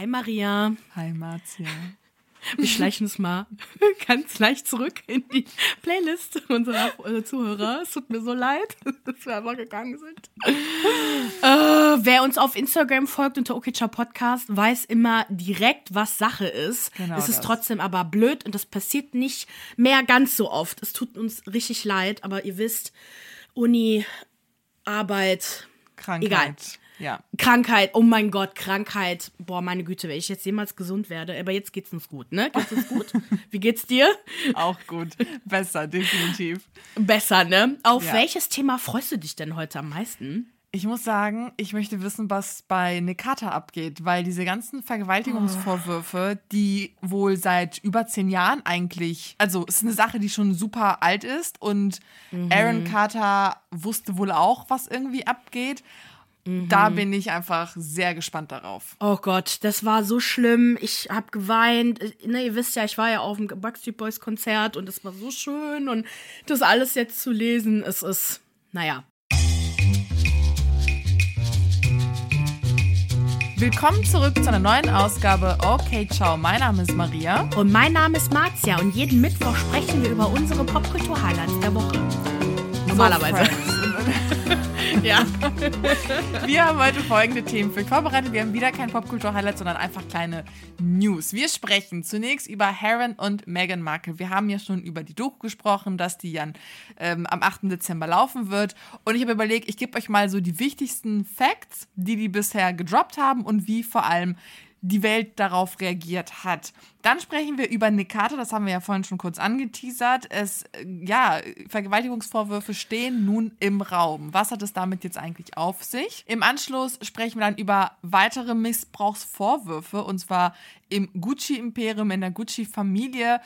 Hi Maria. Hi Marzia. Wir schleichen es mal ganz leicht zurück in die Playlist unserer äh, Zuhörer. Es tut mir so leid, dass wir einfach gegangen sind. Äh, wer uns auf Instagram folgt unter Okitscher Podcast, weiß immer direkt, was Sache ist. Genau es ist das. trotzdem aber blöd und das passiert nicht mehr ganz so oft. Es tut uns richtig leid, aber ihr wisst, Uni, Arbeit, Krankheit. Egal. Ja. Krankheit, oh mein Gott, Krankheit. Boah, meine Güte, wenn ich jetzt jemals gesund werde. Aber jetzt geht's uns gut, ne? Geht's uns gut? Wie geht's dir? Auch gut. Besser, definitiv. Besser, ne? Auf Ja. welches Thema freust du dich denn heute am meisten? Ich muss sagen, ich möchte wissen, was bei Nekata abgeht, weil diese ganzen Vergewaltigungsvorwürfe, die wohl seit über zehn Jahren eigentlich, also es ist eine Sache, die schon super alt ist und Aaron Carter wusste wohl auch, was irgendwie abgeht. Da bin ich einfach sehr gespannt darauf. Oh Gott, das war so schlimm. Ich hab geweint. Ne, ihr wisst ja, ich war ja auf dem Backstreet Boys Konzert und es war so schön und das alles jetzt zu lesen, es ist, naja. Willkommen zurück zu einer neuen Ausgabe Okay, ciao. Mein Name ist Maria. Und mein Name ist Marzia und jeden Mittwoch sprechen wir über unsere Popkultur-Highlights der Woche. Normalerweise. ja. Wir haben heute folgende Themen für euch vorbereitet. Wir haben wieder kein Popkultur-Highlight, sondern einfach kleine News. Wir sprechen zunächst über Harry und Meghan Markle. Wir haben ja schon über die Doku gesprochen, dass die dann ähm, am 8. Dezember laufen wird. Und ich habe überlegt, ich gebe euch mal so die wichtigsten Facts, die die bisher gedroppt haben und wie vor allem die Welt darauf reagiert hat. Dann sprechen wir über Nekata, das haben wir ja vorhin schon kurz angeteasert. Es, äh, ja, Vergewaltigungsvorwürfe stehen nun im Raum. Was hat es damit jetzt eigentlich auf sich? Im Anschluss sprechen wir dann über weitere Missbrauchsvorwürfe, und zwar im Gucci-Imperium, in der Gucci-Familie,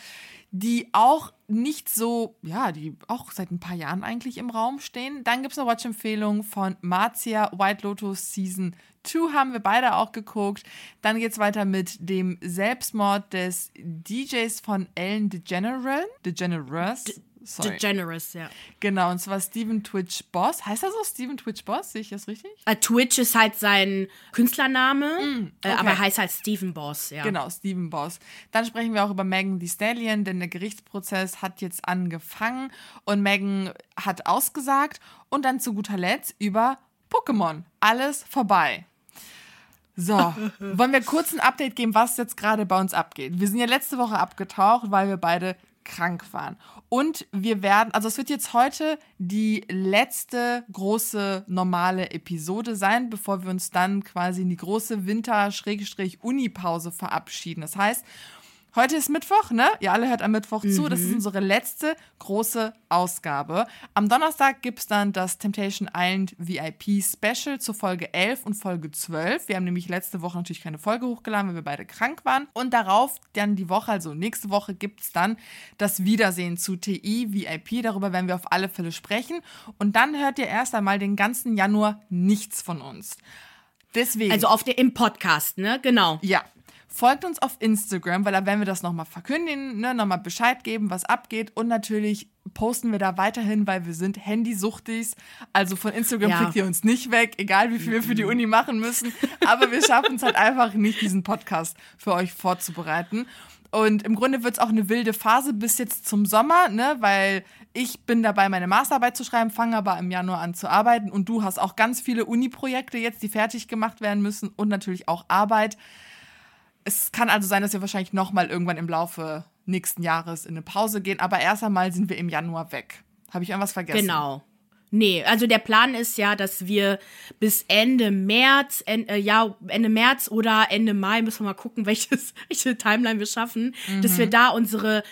die auch nicht so, ja, die auch seit ein paar Jahren eigentlich im Raum stehen. Dann gibt es eine Watch-Empfehlung von Marzia White Lotus Season 2 haben wir beide auch geguckt. Dann geht es weiter mit dem Selbstmord des DJs von Ellen DeGeneres. DeGeneres. Sorry. DeGeneres, ja. genau, und zwar Steven Twitch Boss. Heißt er so Steven Twitch Boss? Sehe ich das richtig? Äh, Twitch ist halt sein Künstlername, äh, okay. aber er heißt halt Steven Boss, ja. Genau, Steven Boss. Dann sprechen wir auch über Megan Thee Stallion, denn der Gerichtsprozess hat jetzt angefangen und Megan hat ausgesagt. Und dann zu guter Letzt über Pokémon. Alles vorbei. So, wollen wir kurz ein Update geben, was jetzt gerade bei uns abgeht? Wir sind ja letzte Woche abgetaucht, weil wir beide krank waren. Und wir werden, also es wird jetzt heute die letzte große normale Episode sein, bevor wir uns dann quasi in die große Winter-Uni-Pause verabschieden. Das heißt, Heute ist Mittwoch, ne? Ihr alle hört am Mittwoch zu. Das ist unsere letzte große Ausgabe. Am Donnerstag gibt es dann das Temptation Island VIP Special zur Folge 11 und Folge 12. Wir haben nämlich letzte Woche natürlich keine Folge hochgeladen, weil wir beide krank waren. Und darauf dann die Woche, also nächste Woche, gibt es dann das Wiedersehen zu TI VIP. Darüber werden wir auf alle Fälle sprechen. Und dann hört ihr erst einmal den ganzen Januar nichts von uns. Deswegen. Also auf der, im Podcast, ne? Genau. Ja. Folgt uns auf Instagram, weil da werden wir das nochmal verkündigen, ne, nochmal Bescheid geben, was abgeht. Und natürlich posten wir da weiterhin, weil wir sind Handysuchtis. Also von Instagram Ja. kriegt ihr uns nicht weg, egal wie viel wir für die Uni machen müssen. Aber wir schaffen es halt einfach nicht, diesen Podcast für euch vorzubereiten. Und im Grunde wird es auch eine wilde Phase bis jetzt zum Sommer, ne? weil ich bin dabei, meine Masterarbeit zu schreiben, fange aber im Januar an zu arbeiten. Und du hast auch ganz viele Uni-Projekte jetzt, die fertig gemacht werden müssen und natürlich auch Arbeit. Es kann also sein, dass wir wahrscheinlich nochmal irgendwann im Laufe nächsten Jahres in eine Pause gehen, aber erst einmal sind wir im Januar weg. Habe ich irgendwas vergessen? Genau. Nee, also der Plan ist ja, dass wir bis Ende März, en, äh, ja, Ende März oder Ende Mai, müssen wir mal gucken, welches, welche Timeline wir schaffen, dass wir da unsere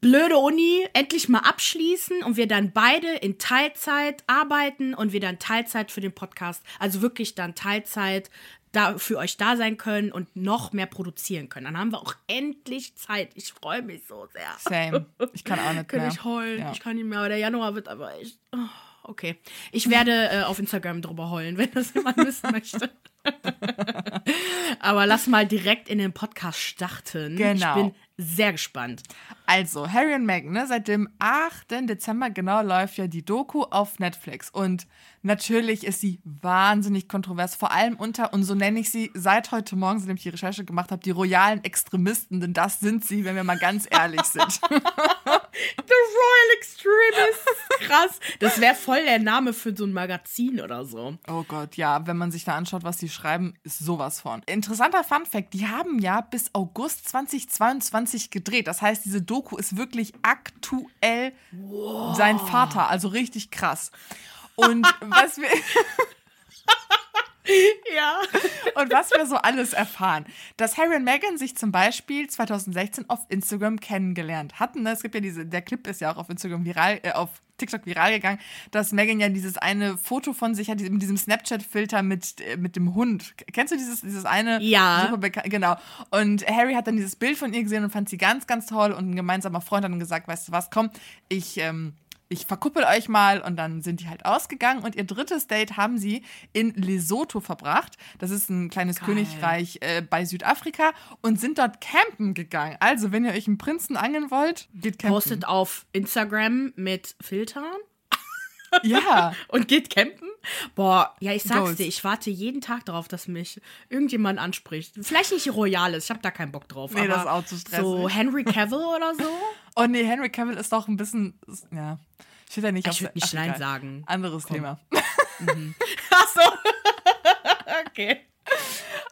blöde Uni endlich mal abschließen und wir dann beide in Teilzeit arbeiten und wir dann Teilzeit für den Podcast, also wirklich dann Teilzeit da für euch da sein können und noch mehr produzieren können. Dann haben wir auch endlich Zeit. Ich freue mich so sehr. Same. Ich kann auch nicht Kann mehr. ich heulen. Ja. Ich kann nicht mehr. Aber der Januar wird aber echt. oh, okay. Ich werde äh, auf Instagram drüber heulen, wenn das jemand wissen möchte. Aber lass mal direkt in den Podcast starten. Genau. Ich bin sehr gespannt. Also, Harry und Meghan, ne, seit dem 8. Dezember genau läuft ja die Doku auf Netflix. Und natürlich ist sie wahnsinnig kontrovers, vor allem unter, und so nenne ich sie seit heute Morgen, seitdem ich die Recherche gemacht habe, die royalen Extremisten, denn das sind sie, wenn wir mal ganz ehrlich sind. The Royal Extremists. Krass. Das wäre voll der Name für so ein Magazin oder so. Oh Gott, ja, wenn man sich da anschaut, was die schreiben, ist sowas von. Interessanter Fun Fact, die haben ja bis August 2022 gedreht. Das heißt, diese Doku ist wirklich aktuell sein Vater, also richtig krass. Und was wir Ja. und was wir so alles erfahren. Dass Harry und Meghan sich zum Beispiel 2016 auf Instagram kennengelernt hatten. ne? Es gibt ja diese, der Clip ist ja auch auf Instagram viral, äh, auf TikTok viral gegangen, dass Meghan ja dieses eine Foto von sich hat, mit diesem Snapchat-Filter mit, äh, mit dem Hund. Kennst du dieses, dieses eine? Ja. Genau. Und Harry hat dann dieses Bild von ihr gesehen und fand sie ganz, ganz toll. Und ein gemeinsamer Freund hat dann gesagt, weißt du was, komm, ich, ähm, ich verkuppel euch mal und dann sind die halt ausgegangen und ihr drittes Date haben sie in Lesotho verbracht. Das ist ein kleines Geil. Königreich äh, bei Südafrika und sind dort campen gegangen. Also, wenn ihr euch einen Prinzen angeln wollt, geht campen. Postet auf Instagram mit Filtern Ja, und geht campen. Boah, ja, ich sag's Goals. dir, ich warte jeden Tag darauf, dass mich irgendjemand anspricht. Vielleicht nicht Royales, ich habe da keinen Bock drauf. Nee, aber das ist auch zu stressig. So Henry Cavill oder so. oh nee, Henry Cavill ist doch ein bisschen, ja, steht ja nicht auf Ich würde nicht Nein sagen. Anderes Thema. Ach so. okay.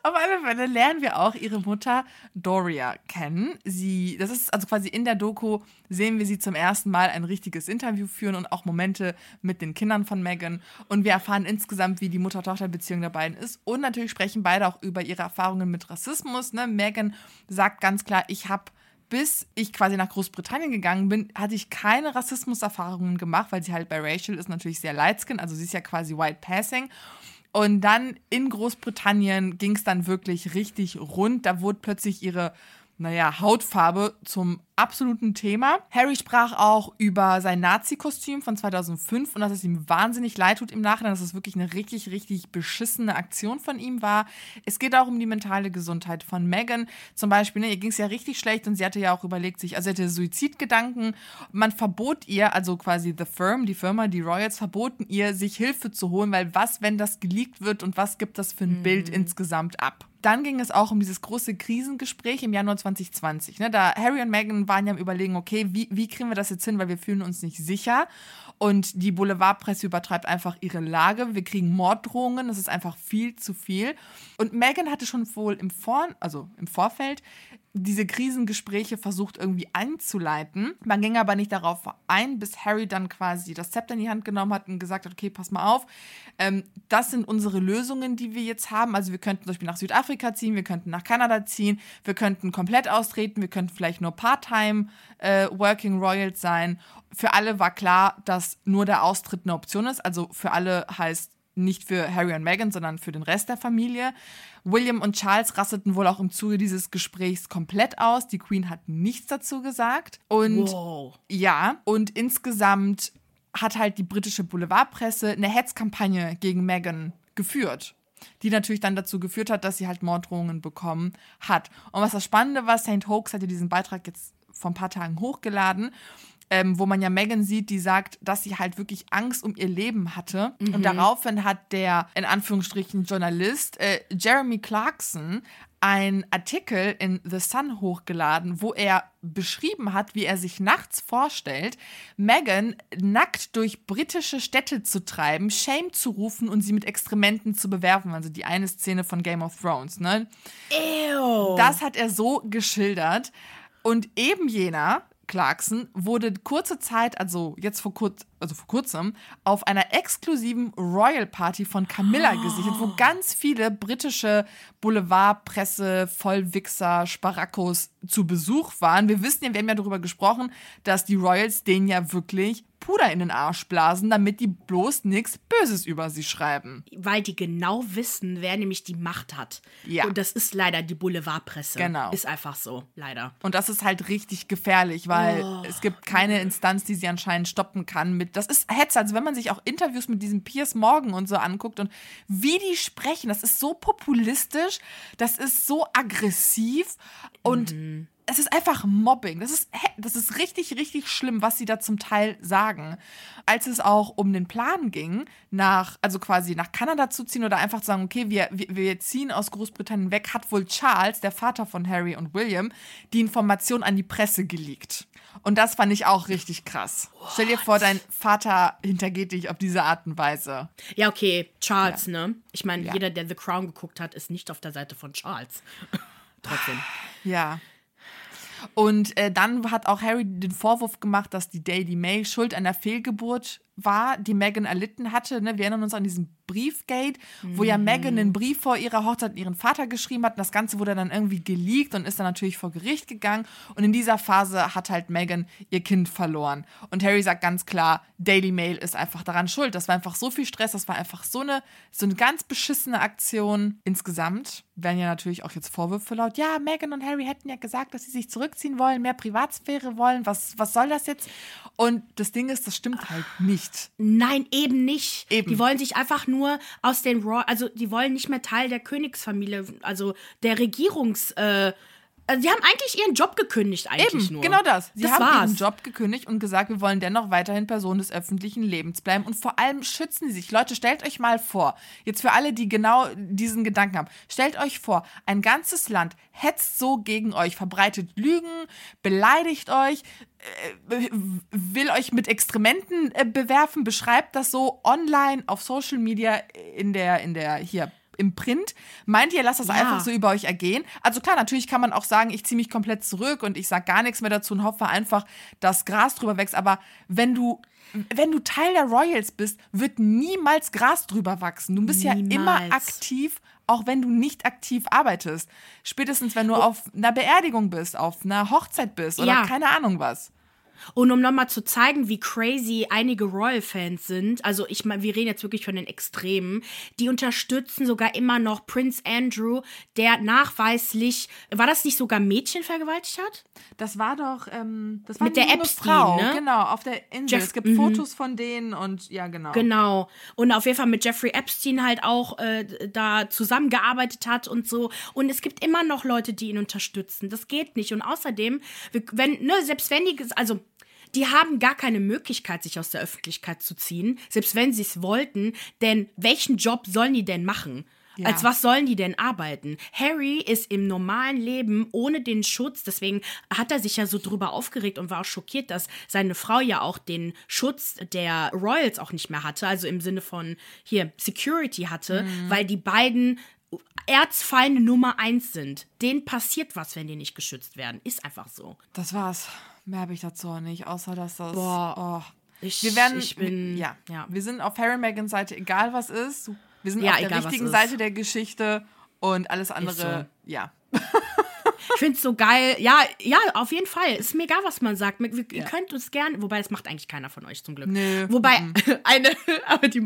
Auf alle Fälle lernen wir auch ihre Mutter Doria kennen. Sie, das ist also quasi in der Doku sehen wir sie zum ersten Mal ein richtiges Interview führen und auch Momente mit den Kindern von Meghan. Und wir erfahren insgesamt, wie die Mutter-Tochter-Beziehung der beiden ist. Und natürlich sprechen beide auch über ihre Erfahrungen mit Rassismus. Ne? Meghan sagt ganz klar, ich habe bis ich quasi nach Großbritannien gegangen bin, hatte ich keine Rassismuserfahrungen gemacht, weil sie halt bei Rachel ist natürlich sehr lightskin, also sie ist ja quasi white passing. Und dann in Großbritannien ging es dann wirklich richtig rund. Da wurde plötzlich ihre, naja, Hautfarbe zum absoluten Thema. Harry sprach auch über sein Nazi-Kostüm von 2005 und dass es ihm wahnsinnig leid tut im Nachhinein, dass es wirklich eine richtig, richtig beschissene Aktion von ihm war. Es geht auch um die mentale Gesundheit von Meghan. Zum Beispiel, ne, ihr ging es ja richtig schlecht und sie hatte ja auch überlegt, sich, also sie hatte Suizidgedanken. Man verbot ihr, also quasi The Firm, die Firma, die Royals, verboten ihr, sich Hilfe zu holen, weil was, wenn das geleakt wird und was gibt das für ein Bild insgesamt ab? Dann ging es auch um dieses große Krisengespräch im Januar 2020. Ne? Da Harry und Meghan waren ja am Überlegen, okay, wie, wie kriegen wir das jetzt hin, weil wir fühlen uns nicht sicher. Und die Boulevardpresse übertreibt einfach ihre Lage. Wir kriegen Morddrohungen, das ist einfach viel zu viel. Und Meghan hatte schon wohl im, Vor also im Vorfeld diese Krisengespräche versucht irgendwie einzuleiten. Man ging aber nicht darauf ein, bis Harry dann quasi das Zepter in die Hand genommen hat und gesagt hat, okay, pass mal auf, ähm, das sind unsere Lösungen, die wir jetzt haben. Also wir könnten zum Beispiel nach Südafrika ziehen, wir könnten nach Kanada ziehen, wir könnten komplett austreten, wir könnten vielleicht nur Part-Time äh, Working Royals sein. Für alle war klar, dass nur der Austritt eine Option ist. Also für alle heißt nicht für Harry und Meghan, sondern für den Rest der Familie. William und Charles rasteten wohl auch im Zuge dieses Gesprächs komplett aus. Die Queen hat nichts dazu gesagt. Und Wow. ja, und insgesamt hat halt die britische Boulevardpresse eine Hetzkampagne gegen Meghan geführt. Die natürlich dann dazu geführt hat, dass sie halt Morddrohungen bekommen hat. Und was das Spannende war, St. Hoax hat ja diesen Beitrag jetzt vor ein paar Tagen hochgeladen, ähm, wo man ja Meghan sieht, die sagt, dass sie halt wirklich Angst um ihr Leben hatte. Und daraufhin hat der, in Anführungsstrichen, Journalist äh, Jeremy Clarkson einen Artikel in The Sun hochgeladen, wo er beschrieben hat, wie er sich nachts vorstellt, Meghan nackt durch britische Städte zu treiben, Shame zu rufen und sie mit Exkrementen zu bewerfen. Also die eine Szene von Game of Thrones, ne? Ew. Das hat er so geschildert. Und eben jener, Clarkson, wurde kurze Zeit, also jetzt vor, kurz, also vor kurzem, auf einer exklusiven Royal Party von Camilla gesichert, wo ganz viele britische Boulevardpresse, Vollwichser, Sparakos zu Besuch waren. Wir wissen ja, wir haben ja darüber gesprochen, dass die Royals denen ja wirklich Puder in den Arsch blasen, damit die bloß nichts Böses über sie schreiben. Weil die genau wissen, wer nämlich die Macht hat. Ja. Und das ist leider die Boulevardpresse. Genau. Ist einfach so, leider. Und das ist halt richtig gefährlich, weil es gibt keine Instanz, die sie anscheinend stoppen kann mit Das ist Hetze. Also wenn man sich auch Interviews mit diesem Piers Morgan und so anguckt und wie die sprechen, das ist so populistisch, das ist so aggressiv und Mhm. es ist einfach Mobbing. Das ist, das ist richtig, richtig schlimm, was sie da zum Teil sagen. Als es auch um den Plan ging, nach, also quasi nach Kanada zu ziehen oder einfach zu sagen, okay, wir, wir, wir ziehen aus Großbritannien weg, hat wohl Charles, der Vater von Harry und William, die Information an die Presse geleakt. Und das fand ich auch richtig krass. Stell dir vor, dein Vater hintergeht dich auf diese Art und Weise. Ja, okay, Charles, ne? Ich meine, Ja. jeder, der The Crown geguckt hat, ist nicht auf der Seite von Charles. Trotzdem. Ja. Und äh, dann hat auch Harry den Vorwurf gemacht, dass die Daily Mail schuld an der Fehlgeburt war, die Meghan erlitten hatte. Ne? Wir erinnern uns an diesen Briefgate, wo ja Meghan einen Brief vor ihrer Hochzeit an ihren Vater geschrieben hat. Und das Ganze wurde dann irgendwie geleakt und ist dann natürlich vor Gericht gegangen. Und in dieser Phase hat halt Meghan ihr Kind verloren. Und Harry sagt ganz klar, Daily Mail ist einfach daran schuld. Das war einfach so viel Stress, das war einfach so eine, so eine ganz beschissene Aktion. Insgesamt werden ja natürlich auch jetzt Vorwürfe laut. Ja, Meghan und Harry hätten ja gesagt, dass sie sich zurückziehen wollen, mehr Privatsphäre wollen. Was, was soll das jetzt? Und das Ding ist, das stimmt halt nicht. Nein, eben nicht. Eben. Die wollen sich einfach nur aus den Royal, also die wollen nicht mehr Teil der Königsfamilie, also der Regierungs, äh, also die haben eigentlich ihren Job gekündigt eigentlich Eben, nur. genau das. Sie das haben war's. ihren Job gekündigt und gesagt, wir wollen dennoch weiterhin Personen des öffentlichen Lebens bleiben und vor allem schützen sie sich. Leute, stellt euch mal vor, jetzt für alle, die genau diesen Gedanken haben, stellt euch vor, ein ganzes Land hetzt so gegen euch, verbreitet Lügen, beleidigt euch, äh, will euch mit Exkrementen äh, bewerfen, beschreibt das so online auf Social Media in der, in der hier im Print. Meint ihr, lasst das Ja. einfach so über euch ergehen? Also klar, natürlich kann man auch sagen, ich ziehe mich komplett zurück und ich sage gar nichts mehr dazu und hoffe einfach, dass Gras drüber wächst. Aber wenn du wenn du Teil der Royals bist, wird niemals Gras drüber wachsen. Du bist ja immer Niemals. aktiv, auch wenn du nicht aktiv arbeitest. Spätestens, wenn du auf einer Beerdigung bist, auf einer Hochzeit bist oder Ja. keine Ahnung was. Und um nochmal zu zeigen, wie crazy einige Royal-Fans sind, also ich meine, wir reden jetzt wirklich von den Extremen, die unterstützen sogar immer noch Prince Andrew, der nachweislich, war das nicht sogar Mädchen vergewaltigt hat? Das war doch, ähm, das war Mit der Epstein, Frau, ne? genau, auf der Insel. Jeff- es gibt mhm. Fotos von denen und ja, genau. Genau. Und auf jeden Fall mit Jeffrey Epstein halt auch äh, da zusammengearbeitet hat und so. Und es gibt immer noch Leute, die ihn unterstützen. Das geht nicht. Und außerdem, wenn, ne, selbst wenn die, also die haben gar keine Möglichkeit, sich aus der Öffentlichkeit zu ziehen, selbst wenn sie es wollten. Denn welchen Job sollen die denn machen? Ja. Als was sollen die denn arbeiten? Harry ist im normalen Leben ohne den Schutz, deswegen hat er sich ja so drüber aufgeregt und war auch schockiert, dass seine Frau ja auch den Schutz der Royals auch nicht mehr hatte, also im Sinne von hier Security hatte, weil die beiden Erzfeinde Nummer eins sind. Denen passiert was, wenn die nicht geschützt werden. Ist einfach so. Das war's. Mehr habe ich dazu auch nicht, außer dass das. Boah. Oh. Ich, Wir werden. ich bin, ja, ja. Wir sind auf Harry Megans Seite, egal was ist. Wir sind Ja, auf der richtigen. Seite der Geschichte und alles andere, so. ja. Ich finde es so geil. Ja, ja, auf jeden Fall. Ist mir egal, was man sagt. Wir- Ihr Ja. könnt uns gerne, wobei das macht eigentlich keiner von euch zum Glück. Nö. Wobei eine, aber die,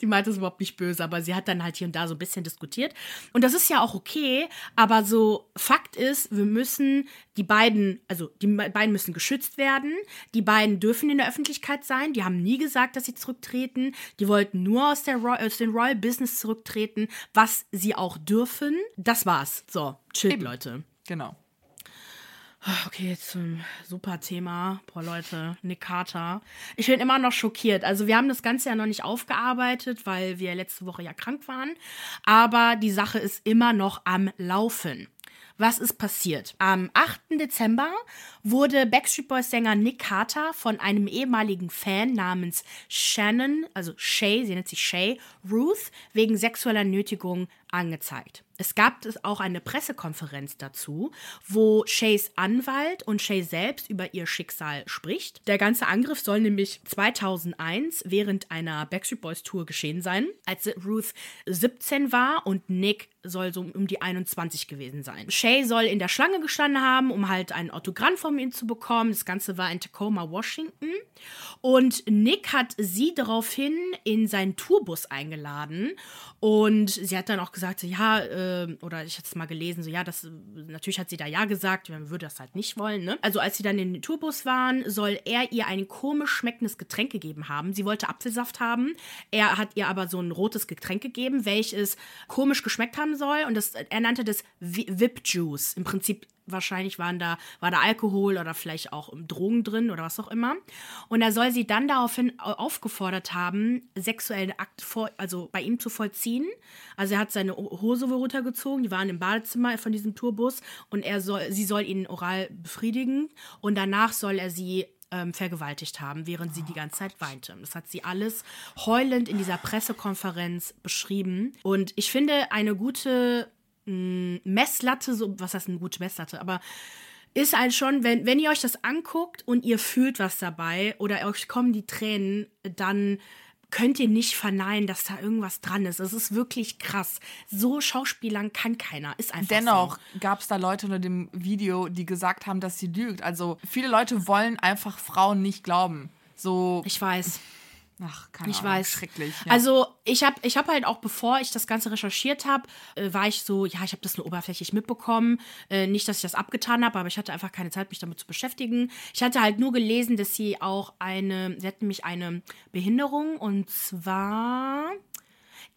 die meinte es überhaupt nicht böse, aber sie hat dann halt hier und da so ein bisschen diskutiert. Und das ist ja auch okay, aber so Fakt ist, wir müssen die beiden, also die beiden müssen geschützt werden. Die beiden dürfen in der Öffentlichkeit sein. Die haben nie gesagt, dass sie zurücktreten. Die wollten nur aus, der Roy aus dem Royal Business zurücktreten, was sie auch dürfen. Das war's. So, chillt, Eben. Leute. Genau. Okay, jetzt zum super Thema. Boah, Leute, Nick Carter. Ich bin immer noch schockiert. Also, wir haben das Ganze ja noch nicht aufgearbeitet, weil wir letzte Woche ja krank waren. Aber die Sache ist immer noch am Laufen. Was ist passiert? Am 8. Dezember wurde Backstreet Boys Sänger Nick Carter von einem ehemaligen Fan namens Shannon, also Shay, sie nennt sich Shay, Ruth, wegen sexueller Nötigung angezeigt. Es gab auch eine Pressekonferenz dazu, wo Shays Anwalt und Shay selbst über ihr Schicksal spricht. Der ganze Angriff soll nämlich 2001 während einer Backstreet Boys Tour geschehen sein, als Ruth 17 war und Nick soll so um die 21 gewesen sein. Shay soll in der Schlange gestanden haben, um halt ein Autogramm von ihm zu bekommen. Das Ganze war in Tacoma, Washington. Und Nick hat sie daraufhin in seinen Tourbus eingeladen. Und sie hat dann auch gesagt, ja, äh, oder ich hatte es mal gelesen, so, ja, das, natürlich hat sie da ja gesagt, man würde das halt nicht wollen, ne? Also als sie dann in den Tourbus waren, soll er ihr ein komisch schmeckendes Getränk gegeben haben. Sie wollte Apfelsaft haben. Er hat ihr aber so ein rotes Getränk gegeben, welches komisch geschmeckt haben soll. Und das, er nannte das Whip Juice. Im Prinzip wahrscheinlich waren da, war da Alkohol oder vielleicht auch Drogen drin oder was auch immer. Und er soll sie dann daraufhin aufgefordert haben, sexuellen Akt vor, also bei ihm zu vollziehen. Also er hat seine Hose wohl runtergezogen, die waren im Badezimmer von diesem Tourbus und er soll, sie soll ihn oral befriedigen und danach soll er sie ähm, vergewaltigt haben, während sie die ganze Zeit weinte. Das hat sie alles heulend in dieser Pressekonferenz beschrieben. Und ich finde, eine gute mh, Messlatte, so, was heißt eine gute Messlatte, aber ist halt schon, wenn, wenn ihr euch das anguckt und ihr fühlt was dabei oder euch kommen die Tränen, dann könnt ihr nicht verneinen, dass da irgendwas dran ist. Es ist wirklich krass. So Schauspielern kann keiner. Ist einfach Dennoch so. gab es da Leute unter dem Video, die gesagt haben, dass sie lügt. Also viele Leute wollen einfach Frauen nicht glauben. So. Ich weiß. Ach, keine ich Ahnung. weiß. Schrecklich. Ja. Also ich habe ich hab halt auch, bevor ich das Ganze recherchiert habe, äh, war ich so, ja, ich habe das nur oberflächlich mitbekommen. Äh, nicht, dass ich das abgetan habe, aber ich hatte einfach keine Zeit, mich damit zu beschäftigen. Ich hatte halt nur gelesen, dass sie auch eine, sie hat nämlich eine Behinderung und zwar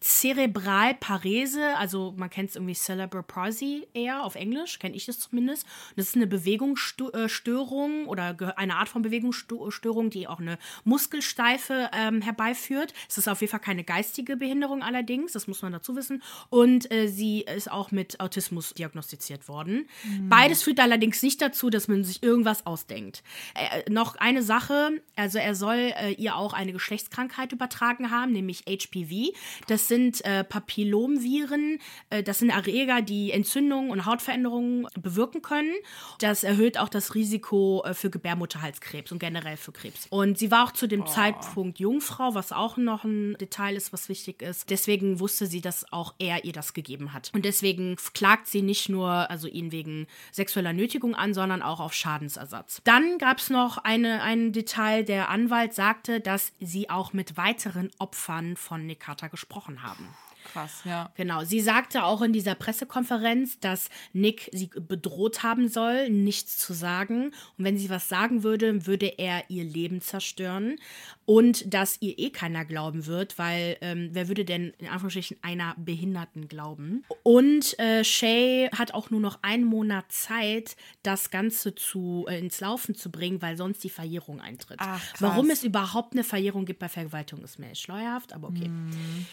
Zerebralparese, also man kennt es irgendwie Cerebral Palsy eher auf Englisch, kenne ich das zumindest. Das ist eine Bewegungsstörung oder eine Art von Bewegungsstörung, die auch eine Muskelsteife ähm, herbeiführt. Es ist auf jeden Fall keine geistige Behinderung allerdings, das muss man dazu wissen. Und äh, sie ist auch mit Autismus diagnostiziert worden. Mhm. Beides führt allerdings nicht dazu, dass man sich irgendwas ausdenkt. Äh, noch eine Sache, also er soll äh, ihr auch eine Geschlechtskrankheit übertragen haben, nämlich HPV. Das sind äh, Papillomviren, äh, das sind Erreger, die Entzündungen und Hautveränderungen bewirken können. Das erhöht auch das Risiko äh, für Gebärmutterhalskrebs und generell für Krebs. Und sie war auch zu dem oh. Zeitpunkt Jungfrau, was auch noch ein Detail ist, was wichtig ist. Deswegen wusste sie, dass auch er ihr das gegeben hat. Und deswegen klagt sie nicht nur, also ihn wegen sexueller Nötigung an, sondern auch auf Schadensersatz. Dann gab es noch eine, ein Detail, der Anwalt sagte, dass sie auch mit weiteren Opfern von Nikata gesprochen haben. Krass, ja. Genau. Sie sagte auch in dieser Pressekonferenz, dass Nick sie bedroht haben soll, nichts zu sagen. Und wenn sie was sagen würde, würde er ihr Leben zerstören. Und dass ihr eh keiner glauben wird, weil ähm, wer würde denn in Anführungsstrichen einer Behinderten glauben? Und äh, Shay hat auch nur noch einen Monat Zeit, das Ganze zu, äh, ins Laufen zu bringen, weil sonst die Verjährung eintritt. Ach, Warum es überhaupt eine Verjährung gibt bei Vergewaltigung, ist mir schleuerhaft, aber okay. Mm.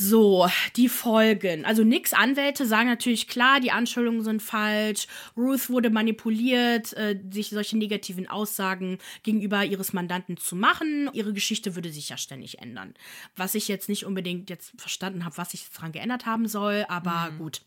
So, die Folgen. Also Nicks Anwälte sagen natürlich klar, die Anschuldigungen sind falsch. Ruth wurde manipuliert, äh, sich solche negativen Aussagen gegenüber ihres Mandanten zu machen. Ihre Geschichte würde sich ja ständig ändern. Was ich jetzt nicht unbedingt jetzt verstanden habe, was sich jetzt daran geändert haben soll, aber mhm. gut.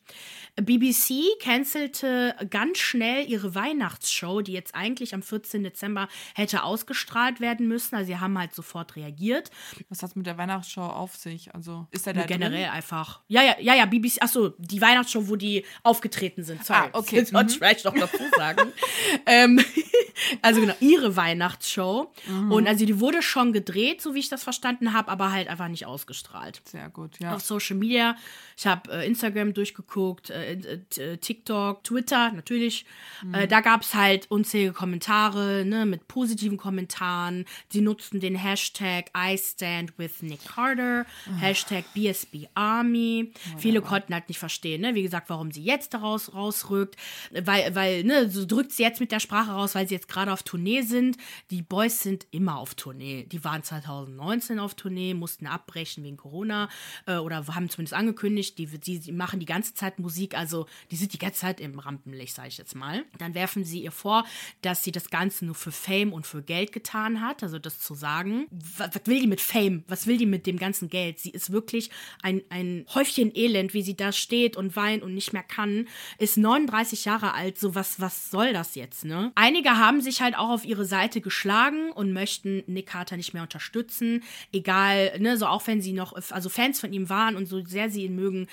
BBC cancelte ganz schnell ihre Weihnachtsshow, die jetzt eigentlich am 14. Dezember hätte ausgestrahlt werden müssen. Also sie haben halt sofort reagiert. Was hat es mit der Weihnachtsshow auf sich? Also ist er da generell drin? einfach. Ja, ja, ja, ja, BBC, achso, die Weihnachtsshow, wo die aufgetreten sind. Sorry. Ah, okay. Das mhm. vielleicht noch dazu sagen. ähm, also genau, ihre Weihnachtsshow. Mhm. Und also die wurde schon gedreht, so wie ich das verstanden habe, aber halt einfach nicht ausgestrahlt. Sehr gut, ja. Auf Social Media. Ich habe äh, Instagram durchgeguckt, äh, äh, TikTok, Twitter, natürlich. Mhm. Äh, da gab es halt unzählige Kommentare, ne, mit positiven Kommentaren. Sie nutzten den Hashtag I stand with Nick Carter, mhm. Hashtag BSB Army. Viele konnten halt nicht verstehen, ne, wie gesagt, warum sie jetzt daraus rausrückt. Weil, weil, ne, so drückt sie jetzt mit der Sprache raus, weil sie jetzt gerade auf Tournee sind. Die Boys sind immer auf Tournee. Die waren 2019 auf Tournee, mussten abbrechen wegen Corona äh, oder haben zumindest angekündigt, die, die, die, machen die ganze Zeit Musik, also die sind die ganze Zeit im Rampenlicht, sage ich jetzt mal. Dann werfen sie ihr vor, dass sie das Ganze nur für Fame und für Geld getan hat, also das zu sagen. Was, was will die mit Fame? Was will die mit dem ganzen Geld? Sie ist wirklich ein, ein Häufchen Elend, wie sie da steht und weint und nicht mehr kann, ist 39 Jahre alt, so was, was soll das jetzt, ne? Einige haben sich halt auch auf ihre Seite geschlagen und möchten Nick Carter nicht mehr unterstützen. Egal, ne, so auch wenn sie noch, also Fans von ihm waren und so sehr sie ihn mögen,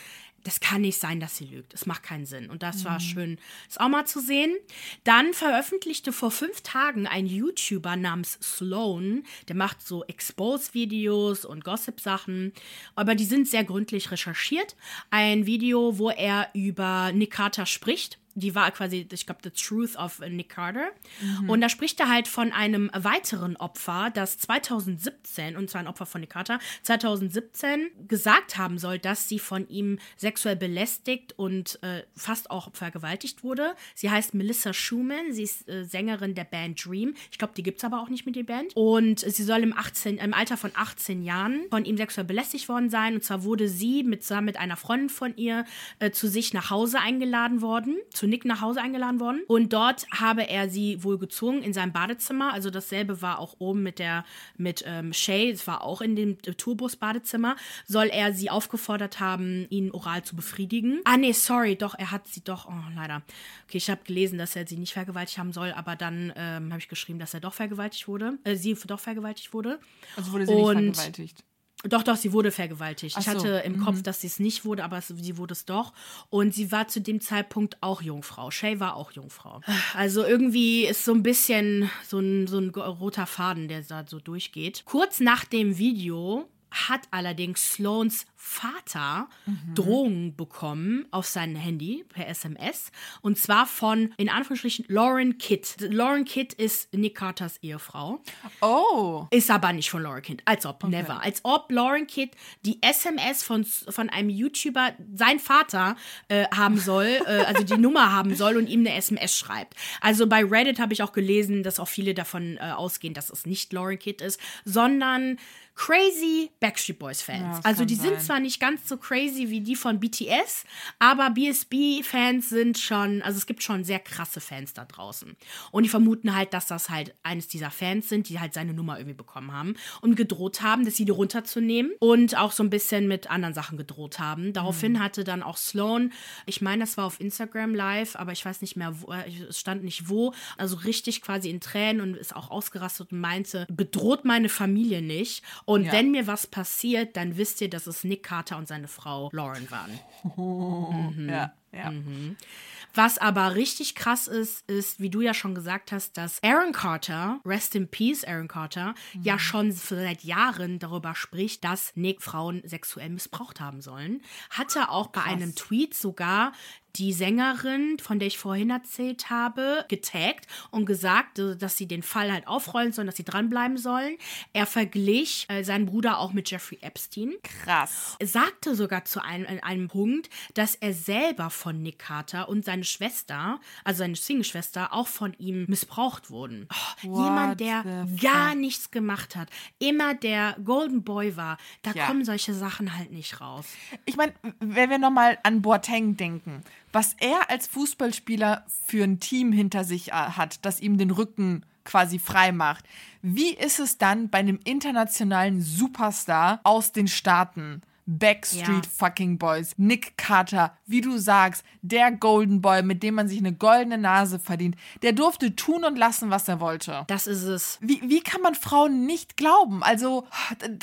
das kann nicht sein, dass sie lügt. Es macht keinen Sinn. Und das war schön, das auch mal zu sehen. Dann veröffentlichte vor fünf Tagen ein YouTuber namens Sloan, der macht so Expose-Videos und Gossip-Sachen, aber die sind sehr gründlich recherchiert. Ein Video, wo er über Nick Carter spricht die war quasi, ich glaube, The Truth of Nick Carter. Und da spricht er halt von einem weiteren Opfer, das 2017, und zwar ein Opfer von Nick Carter, 2017 gesagt haben soll, dass sie von ihm sexuell belästigt und äh, fast auch vergewaltigt wurde. Sie heißt Melissa Schumann, sie ist äh, Sängerin der Band Dream. Ich glaube, die gibt es aber auch nicht mit der Band. Und sie soll im, 18, im Alter von 18 Jahren von ihm sexuell belästigt worden sein. Und zwar wurde sie mit, zusammen mit einer Freundin von ihr äh, zu sich nach Hause eingeladen worden, zu Nick nach Hause eingeladen worden. Und dort habe er sie wohl gezwungen in seinem Badezimmer. Also dasselbe war auch oben mit der, mit ähm, Shay, es war auch in dem Tourbus-Badezimmer, soll er sie aufgefordert haben, ihn oral zu befriedigen. Ah, nee, sorry, doch, er hat sie doch, oh, leider. Okay, ich habe gelesen, dass er sie nicht vergewaltigt haben soll, aber dann ähm, habe ich geschrieben, dass er doch vergewaltigt wurde, äh, sie doch vergewaltigt wurde. Also wurde sie Und- nicht vergewaltigt. Doch, doch, sie wurde vergewaltigt. Ach ich so, hatte im Kopf, dass sie es nicht wurde, aber sie wurde es doch. Und sie war zu dem Zeitpunkt auch Jungfrau. Shay war auch Jungfrau. Also irgendwie ist so ein bisschen so ein, so ein roter Faden, der da so durchgeht. Kurz nach dem Video hat allerdings Sloans Vater Drohungen bekommen auf sein Handy per SMS. Und zwar von, in Anführungsstrichen, Lauren Kidd. Lauren Kidd ist Nick Carters Ehefrau. Oh. Ist aber nicht von Lauren Kidd. Als ob, never. Als ob Lauren Kidd die SMS von, von einem YouTuber, sein Vater, äh, haben soll, äh, also die Nummer haben soll und ihm eine SMS schreibt. Also bei Reddit habe ich auch gelesen, dass auch viele davon äh, ausgehen, dass es nicht Lauren Kidd ist, sondern crazy Backstreet Boys Fans. Ja, das also die sind sein. zwar nicht ganz so crazy wie die von BTS, aber BSB Fans sind schon, also es gibt schon sehr krasse Fans da draußen. Und die vermuten halt, dass das halt eines dieser Fans sind, die halt seine Nummer irgendwie bekommen haben und gedroht haben, dass sie die runterzunehmen und auch so ein bisschen mit anderen Sachen gedroht haben. Daraufhin Mhm. hatte dann auch Sloan, ich meine, das war auf Instagram live, aber ich weiß nicht mehr, wo, äh, es stand nicht wo, also richtig quasi in Tränen und ist auch ausgerastet und meinte, bedroht meine Familie nicht. Und Ja. wenn mir was passiert, dann wisst ihr, dass es Nick Carter und seine Frau Lauren waren. Mhm. Ja, ja. Was aber richtig krass ist, ist, wie du ja schon gesagt hast, dass Aaron Carter, rest in peace Aaron Carter, ja schon seit Jahren darüber spricht, dass Nick Frauen sexuell missbraucht haben sollen. Hatte auch bei einem Tweet sogar die Sängerin, von der ich vorhin erzählt habe, getaggt und gesagt, äh, dass sie den Fall halt aufrollen sollen, dass sie dranbleiben sollen. Er verglich äh, seinen Bruder auch mit Jeffrey Epstein Krass. Er sagte sogar zu einem, an einem Punkt, dass er selber von Nick Carter und seine Schwester, also seine Single-Schwester, auch von ihm missbraucht wurden. Oh, jemand, der gar nichts gemacht hat, immer der Golden Boy war, da Ja. kommen solche Sachen halt nicht raus. Ich meine, wenn wir nochmal an Boateng denken, was er als Fußballspieler für ein Team hinter sich äh, hat, das ihm den Rücken quasi frei macht. Wie ist es dann bei einem internationalen Superstar aus den Staaten? Backstreet Ja. fucking Boys, Nick Carter, wie du sagst, der Golden Boy, mit dem man sich eine goldene Nase verdient, der durfte tun und lassen, was er wollte. Das ist es. Wie, wie kann man Frauen nicht glauben? Also,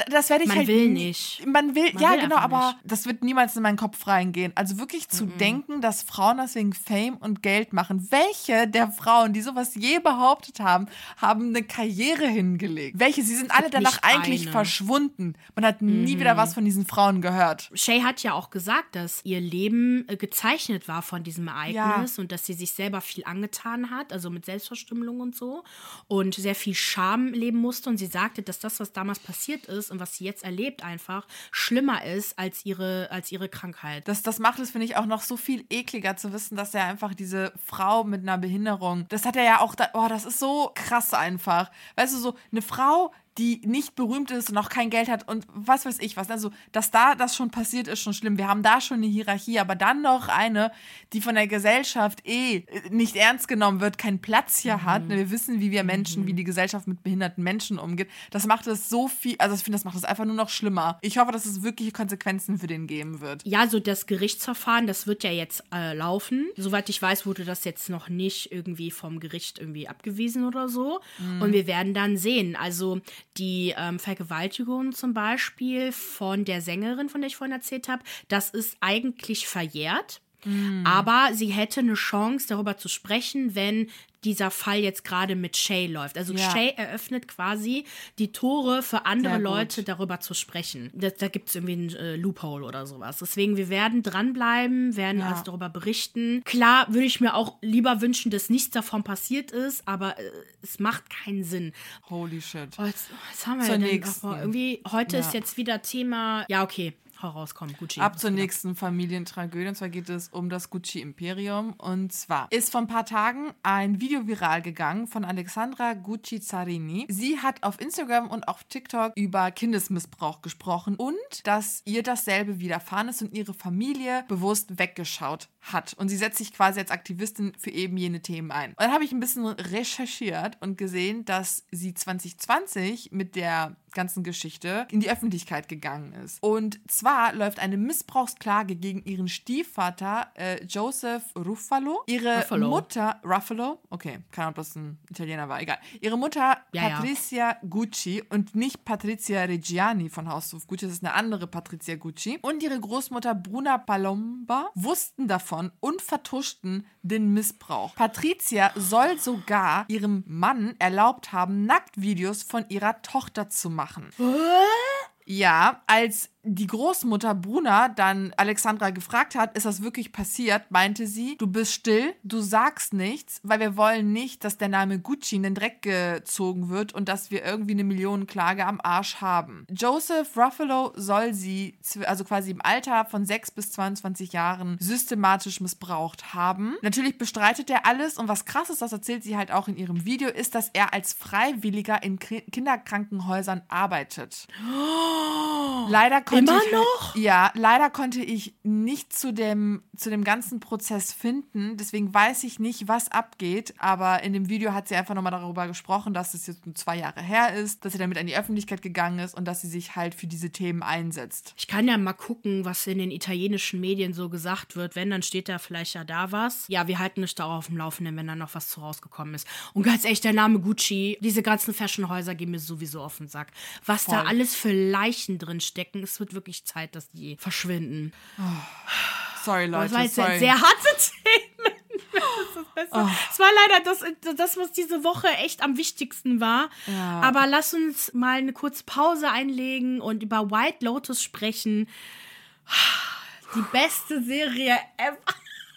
das werde ich Man halt. will nie- nicht. Man will, Man ja, will genau, aber nicht. das wird niemals in meinen Kopf reingehen. Also wirklich zu denken, dass Frauen das wegen Fame und Geld machen. Welche der Frauen, die sowas je behauptet haben, haben eine Karriere hingelegt? Welche? Sie sind alle danach eigentlich eine. Mhm. verschwunden. Man hat nie wieder was von diesen Frauen gehört. Shay hat ja auch gesagt, dass ihr Leben äh, gezeichnet war von diesem Ereignis und dass sie sich selber viel angetan hat, also mit Selbstverstümmelung und so und sehr viel Scham leben musste und sie sagte, dass das, was damals passiert ist und was sie jetzt erlebt, einfach schlimmer ist als ihre, als ihre Krankheit. Das, das macht es, finde ich, auch noch so viel ekliger zu wissen, dass er einfach diese Frau mit einer Behinderung, das hat er ja auch, da, oh, das ist so krass einfach. Weißt du, so eine Frau, die nicht berühmt ist und auch kein Geld hat und was weiß ich was. Also, dass da das schon passiert, ist schon schlimm. Wir haben da schon eine Hierarchie, aber dann noch eine, die von der Gesellschaft eh nicht ernst genommen wird, keinen Platz hier hat. Wir wissen, wie wir Menschen, wie die Gesellschaft mit behinderten Menschen umgeht. Das macht es so viel, also ich finde, das macht es einfach nur noch schlimmer. Ich hoffe, dass es wirkliche Konsequenzen für den geben wird. Ja, so das Gerichtsverfahren, das wird ja jetzt äh, laufen. Soweit ich weiß, wurde das jetzt noch nicht irgendwie vom Gericht irgendwie abgewiesen oder so. Und wir werden dann sehen. Also Die ähm, Vergewaltigung zum Beispiel von der Sängerin, von der ich vorhin erzählt habe, das ist eigentlich verjährt. Aber sie hätte eine Chance, darüber zu sprechen, wenn dieser Fall jetzt gerade mit Shay läuft. Also Ja. Shay eröffnet quasi die Tore für andere. Leute, darüber zu sprechen. Da, da gibt es irgendwie einen äh, Loophole oder sowas. Deswegen, wir werden dranbleiben, werden Ja. also darüber berichten. Klar würde ich mir auch lieber wünschen, dass nichts davon passiert ist, aber äh, es macht keinen Sinn. Holy shit. Oh, jetzt, jetzt haben wir Zur ja nächsten. irgendwie, heute Ja. ist jetzt wieder Thema, ja okay, hau raus, komm, Gucci. Ab zur nächsten Familientragödie. Und zwar geht es um das Gucci-Imperium. Und zwar ist vor ein paar Tagen ein Video viral gegangen von Alexandra Gucci-Zarini. Sie hat auf Instagram und auf TikTok über Kindesmissbrauch gesprochen und dass ihr dasselbe widerfahren ist und ihre Familie bewusst weggeschaut hat. Und sie setzt sich quasi als Aktivistin für eben jene Themen ein. Und dann habe ich ein bisschen recherchiert und gesehen, dass sie 2020 mit der ganzen Geschichte in die Öffentlichkeit gegangen ist. Und zwar läuft eine Missbrauchsklage gegen ihren Stiefvater äh, Joseph Ruffalo, ihre Ruffalo. Mutter Ruffalo, okay, keine Ahnung, ob das ein Italiener war, egal. Ihre Mutter Ja, ja. Patricia Gucci und nicht Patrizia Reggiani von Haushof Gucci, das ist eine andere Patricia Gucci und ihre Großmutter Bruna Palomba wussten davon und vertuschten den Missbrauch. Patricia soll sogar ihrem Mann erlaubt haben, Nacktvideos von ihrer Tochter zu machen. Ja, als die Großmutter Bruna dann Alexandra gefragt hat, ist das wirklich passiert, meinte sie, du bist still, du sagst nichts, weil wir wollen nicht, dass der Name Gucci in den Dreck gezogen wird und dass wir irgendwie eine Millionenklage am Arsch haben. Joseph Ruffalo soll sie, also quasi im Alter von 6 bis 22 Jahren, systematisch missbraucht haben. Natürlich bestreitet er alles und was krass ist, das erzählt sie halt auch in ihrem Video, ist, dass er als Freiwilliger in Ki- Kinderkrankenhäusern arbeitet. Leider konnte Immer ich, noch? Ja, leider konnte ich nicht zu dem, zu dem ganzen Prozess finden. Deswegen weiß ich nicht, was abgeht. Aber in dem Video hat sie einfach nochmal darüber gesprochen, dass es jetzt zwei Jahre her ist, dass sie damit an die Öffentlichkeit gegangen ist und dass sie sich halt für diese Themen einsetzt. Ich kann ja mal gucken, was in den italienischen Medien so gesagt wird. Wenn, dann steht da vielleicht ja da was. Ja, wir halten euch da auch auf dem Laufenden, wenn da noch was zu rausgekommen ist. Und ganz ehrlich, der Name Gucci, diese ganzen Fashionhäuser gehen mir sowieso auf den Sack. Was da Voll. alles für Leichen drin stecken, es wird wirklich Zeit, dass die verschwinden. Sorry, Das Leute. war jetzt sorry. sehr harte Themen. Das besser. Es war leider das, das, was diese Woche echt am wichtigsten war. Ja. Aber lass uns mal eine kurze Pause einlegen und über White Lotus sprechen. Die beste Serie ever.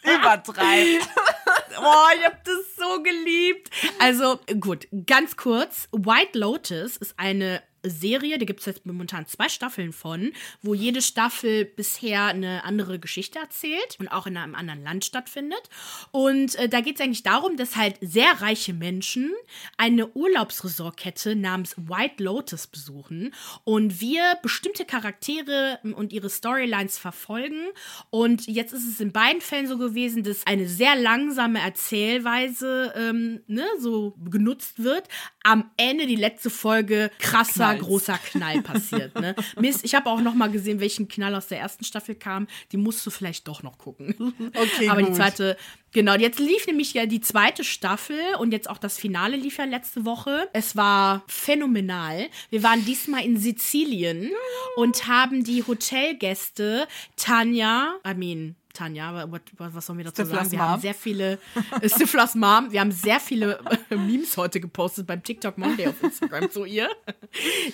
übertreibt. Boah, ich hab das so geliebt. Also, gut, ganz kurz. White Lotus ist eine Serie, da gibt es jetzt momentan zwei Staffeln von, wo jede Staffel bisher eine andere Geschichte erzählt und auch in einem anderen Land stattfindet. Und äh, da geht es eigentlich darum, dass halt sehr reiche Menschen eine Urlaubsresortkette namens White Lotus besuchen und wir bestimmte Charaktere und ihre Storylines verfolgen. Und jetzt ist es in beiden Fällen so gewesen, dass eine sehr langsame Erzählweise ähm, ne, so genutzt wird. Am Ende die letzte Folge krasser. Großer Knall passiert. Ne? Mist, ich habe auch noch mal gesehen, welchen Knall aus der ersten Staffel kam. Die musst du vielleicht doch noch gucken. Okay, Aber die gut. zweite, genau, jetzt lief nämlich ja die zweite Staffel und jetzt auch das Finale lief ja letzte Woche. Es war phänomenal. Wir waren diesmal in Sizilien und haben die Hotelgäste Tanja, I mean, Tanja, what, was sollen wir dazu Stiflas sagen? Wir Mom. haben sehr viele, äh, Stiflas Mom, wir haben sehr viele äh, Memes heute gepostet beim TikTok Monday auf Instagram zu ihr.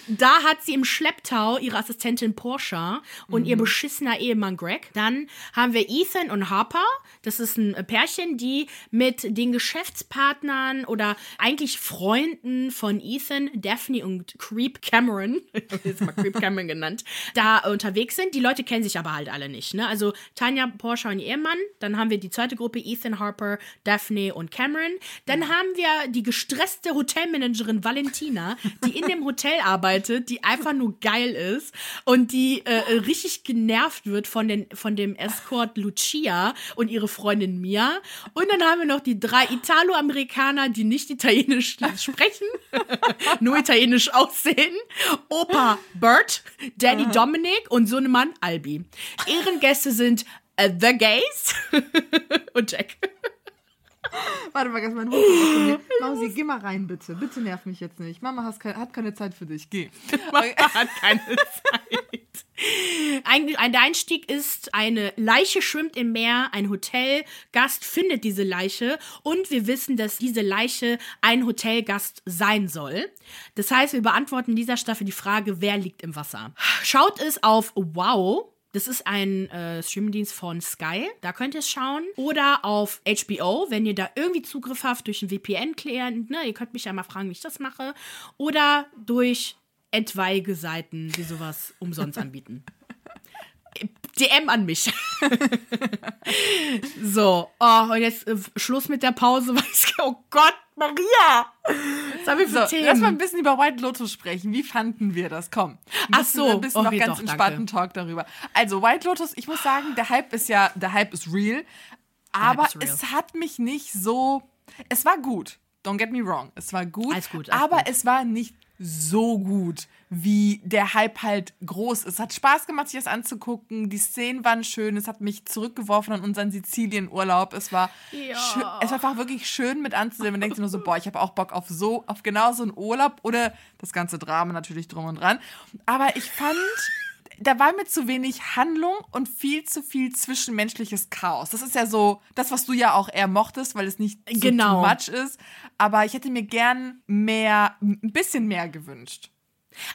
Da hat sie im Schlepptau ihre Assistentin Porsche und ihr beschissener Ehemann Greg. Dann haben wir Ethan und Harper. Das ist ein Pärchen, die mit den Geschäftspartnern oder eigentlich Freunden von Ethan, Daphne und Creep Cameron, jetzt mal Creep Cameron genannt, da unterwegs sind. Die Leute kennen sich aber halt alle nicht. Ne? Also Tanja, Porsche und ihr Ehemann. Dann haben wir die zweite Gruppe Ethan, Harper, Daphne und Cameron. Dann haben wir die gestresste Hotelmanagerin Valentina, die in dem Hotel arbeitet, die einfach nur geil ist und die äh, richtig genervt wird von, den, von dem Escort Lucia und ihre Freundin Mia. Und dann haben wir noch die drei Italo-Amerikaner, die nicht Italienisch sprechen, nur Italienisch aussehen. Opa Bert, Daddy Dominic und Sohnemann Albi. Ehrengäste sind äh, The Gays und Jack. Warte mal, ganz mein Hund. Mausi, geh mal rein, bitte. Bitte nerv mich jetzt nicht. Mama kein, hat keine Zeit für dich. Geh. Man hat keine Zeit. Ein, ein der Einstieg ist, eine Leiche schwimmt im Meer, ein Hotelgast findet diese Leiche und wir wissen, dass diese Leiche ein Hotelgast sein soll. Das heißt, wir beantworten in dieser Staffel die Frage, wer liegt im Wasser. Schaut es auf Wow. Das ist ein äh, Streamingdienst von Sky. Da könnt ihr es schauen. Oder auf HBO, wenn ihr da irgendwie Zugriff habt durch einen VPN-Client. Ne? Ihr könnt mich ja mal fragen, wie ich das mache. Oder durch etwaige Seiten, die sowas umsonst anbieten. DM an mich. so, oh, und jetzt äh, Schluss mit der Pause. Oh Gott, Maria! Was haben wir für so, Themen? Lass mal ein bisschen über White Lotus sprechen. Wie fanden wir das? Komm. Ach so. Ein bisschen okay, noch ganz doch, entspannten Talk darüber. Also, White Lotus, ich muss sagen, der Hype ist ja, der Hype ist real. Aber ist real. es hat mich nicht so. Es war gut. Don't get me wrong. Es war gut. Alles gut. Alles aber gut. es war nicht so gut, wie der Hype halt groß ist. Es hat Spaß gemacht, sich das anzugucken. Die Szenen waren schön. Es hat mich zurückgeworfen an unseren Sizilienurlaub. Es war, ja. schön, es war einfach wirklich schön mit anzusehen. Man denkt sich nur so, boah, ich habe auch Bock auf so, auf genau so einen Urlaub oder das ganze Drama natürlich drum und dran. Aber ich fand da war mir zu wenig Handlung und viel zu viel zwischenmenschliches Chaos. Das ist ja so das, was du ja auch eher mochtest, weil es nicht so genau. too much ist. Aber ich hätte mir gern mehr, ein bisschen mehr gewünscht.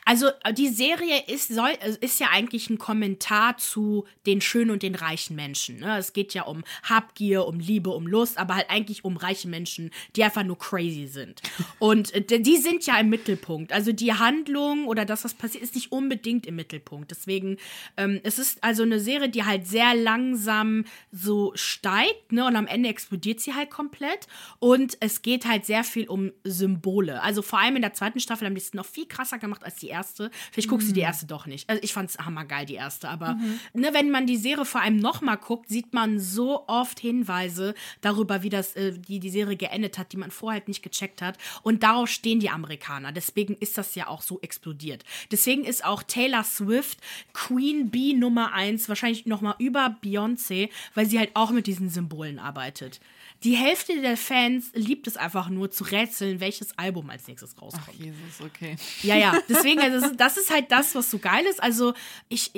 Also die Serie ist, soll, ist ja eigentlich ein Kommentar zu den schönen und den reichen Menschen. Ne? Es geht ja um Habgier, um Liebe, um Lust, aber halt eigentlich um reiche Menschen, die einfach nur crazy sind. Und äh, die sind ja im Mittelpunkt. Also die Handlung oder das, was passiert, ist nicht unbedingt im Mittelpunkt. Deswegen, ähm, es ist also eine Serie, die halt sehr langsam so steigt ne? und am Ende explodiert sie halt komplett. Und es geht halt sehr viel um Symbole. Also vor allem in der zweiten Staffel haben die es noch viel krasser gemacht als die erste. Vielleicht guckst mhm. du die erste doch nicht. Also ich fand es hammergeil, die erste. Aber mhm. ne, wenn man die Serie vor allem nochmal guckt, sieht man so oft Hinweise darüber, wie das, äh, die, die Serie geendet hat, die man vorher halt nicht gecheckt hat. Und darauf stehen die Amerikaner. Deswegen ist das ja auch so explodiert. Deswegen ist auch Taylor Swift Queen Bee Nummer 1 wahrscheinlich nochmal über Beyoncé, weil sie halt auch mit diesen Symbolen arbeitet. Die Hälfte der Fans liebt es einfach nur zu rätseln, welches Album als nächstes rauskommt. Ach, Jesus, okay. Ja, ja. Deswegen, also das ist halt das, was so geil ist. Also ich,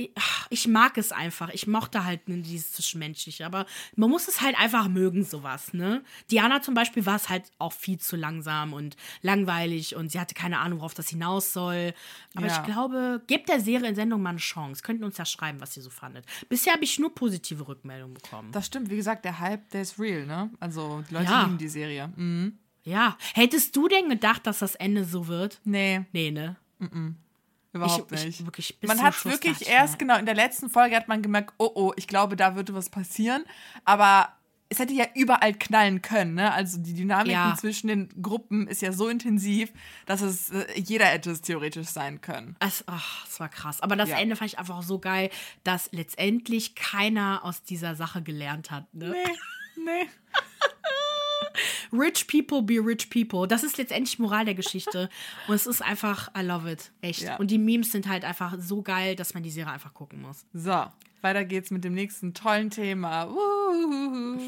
ich, mag es einfach. Ich mochte halt dieses Zwischenmenschliche. Aber man muss es halt einfach mögen, sowas, ne? Diana zum Beispiel war es halt auch viel zu langsam und langweilig und sie hatte keine Ahnung, worauf das hinaus soll. Aber ja. ich glaube, gebt der Serie in Sendung mal eine Chance. Könnten uns ja schreiben, was ihr so fandet. Bisher habe ich nur positive Rückmeldungen bekommen. Das stimmt. Wie gesagt, der Hype, der ist real, ne? Also also, die Leute ja. lieben die Serie. Mhm. Ja. Hättest du denn gedacht, dass das Ende so wird? Nee. Nee, ne? Mhm. Überhaupt ich, nicht. Ich, wirklich, man hat wirklich erst, genau, in der letzten Folge hat man gemerkt, oh oh, ich glaube, da würde was passieren. Aber es hätte ja überall knallen können, ne? Also die Dynamik ja. zwischen den Gruppen ist ja so intensiv, dass es äh, jeder hätte es theoretisch sein können. Es, ach, das war krass. Aber das ja. Ende fand ich einfach so geil, dass letztendlich keiner aus dieser Sache gelernt hat. Ne? Nee. Nee. Rich people be rich people. Das ist letztendlich Moral der Geschichte. Und es ist einfach, I love it. Echt. Ja. Und die Memes sind halt einfach so geil, dass man die Serie einfach gucken muss. So, weiter geht's mit dem nächsten tollen Thema. Uhuhu.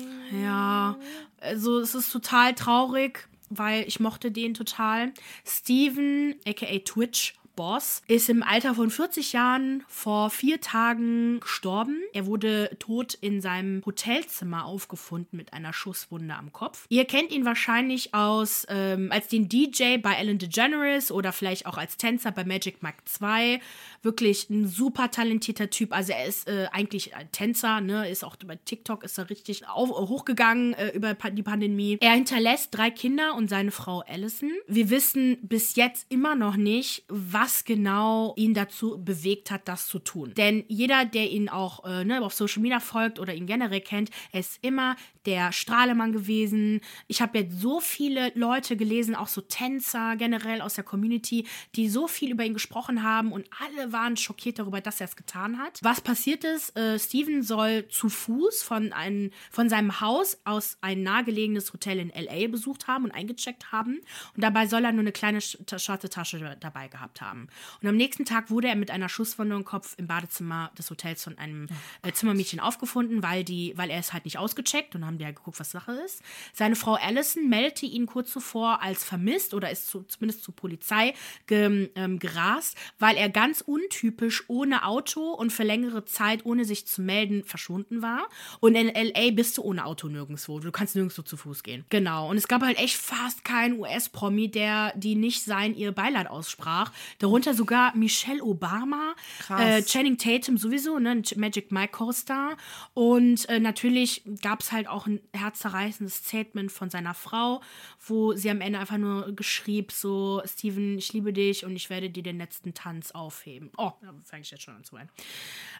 Ja, also es ist total traurig, weil ich mochte den total. Steven, aka Twitch, Boss, ist im Alter von 40 Jahren vor vier Tagen gestorben. Er wurde tot in seinem Hotelzimmer aufgefunden mit einer Schusswunde am Kopf. Ihr kennt ihn wahrscheinlich aus ähm, als den DJ bei Ellen DeGeneres oder vielleicht auch als Tänzer bei Magic Mike 2. Wirklich ein super talentierter Typ. Also er ist äh, eigentlich ein Tänzer, ne? Ist auch bei TikTok ist er richtig auf, hochgegangen äh, über die Pandemie. Er hinterlässt drei Kinder und seine Frau Allison. Wir wissen bis jetzt immer noch nicht, was was genau ihn dazu bewegt hat, das zu tun. Denn jeder, der ihn auch äh, ne, auf Social Media folgt oder ihn generell kennt, er ist immer der Strahlemann gewesen. Ich habe jetzt so viele Leute gelesen, auch so Tänzer generell aus der Community, die so viel über ihn gesprochen haben und alle waren schockiert darüber, dass er es getan hat. Was passiert ist, äh, Steven soll zu Fuß von, ein, von seinem Haus aus ein nahegelegenes Hotel in LA besucht haben und eingecheckt haben. Und dabei soll er nur eine kleine schwarze Tasche dabei gehabt haben. Und am nächsten Tag wurde er mit einer Schusswunde im Kopf im Badezimmer des Hotels von einem äh, Zimmermädchen aufgefunden, weil, die, weil er es halt nicht ausgecheckt und haben die ja geguckt, was Sache ist. Seine Frau Allison meldete ihn kurz zuvor als vermisst oder ist zu, zumindest zur Polizei ge, ähm, gerast, weil er ganz untypisch ohne Auto und für längere Zeit ohne sich zu melden verschwunden war. Und in LA bist du ohne Auto nirgendwo. Du kannst nirgendwo zu Fuß gehen. Genau. Und es gab halt echt fast keinen US-Promi, der die nicht sein ihr Beileid aussprach. Darunter sogar Michelle Obama, äh, Channing Tatum sowieso, ne, Magic Mike Co-Star. Und äh, natürlich gab es halt auch ein herzzerreißendes Statement von seiner Frau, wo sie am Ende einfach nur geschrieb, so, Steven, ich liebe dich und ich werde dir den letzten Tanz aufheben. Oh, da fange ich jetzt schon an zu weinen.